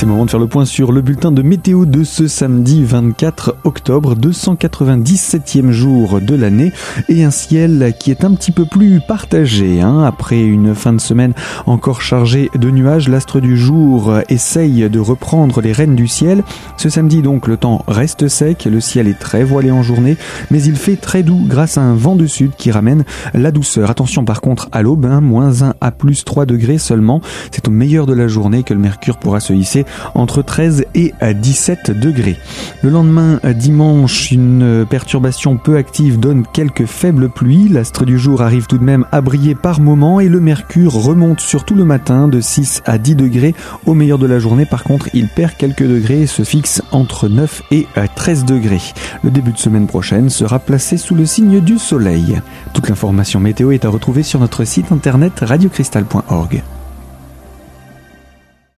C'est le moment de faire le point sur le bulletin de météo de ce samedi 24 octobre, 297e jour de l'année et un ciel qui est un petit peu plus partagé. Hein. Après une fin de semaine encore chargée de nuages, l'astre du jour essaye de reprendre les rênes du ciel. Ce samedi donc le temps reste sec, le ciel est très voilé en journée, mais il fait très doux grâce à un vent de sud qui ramène la douceur. Attention par contre à l'aube, hein, moins 1 à plus 3 degrés seulement. C'est au meilleur de la journée que le mercure pourra se hisser entre 13 et 17 degrés. Le lendemain, dimanche, une perturbation peu active donne quelques faibles pluies. L'astre du jour arrive tout de même à briller par moments et le mercure remonte surtout le matin de 6 à 10 degrés. Au meilleur de la journée, par contre, il perd quelques degrés et se fixe entre 9 et 13 degrés. Le début de semaine prochaine sera placé sous le signe du soleil. Toute l'information météo est à retrouver sur notre site internet radiocristal.org.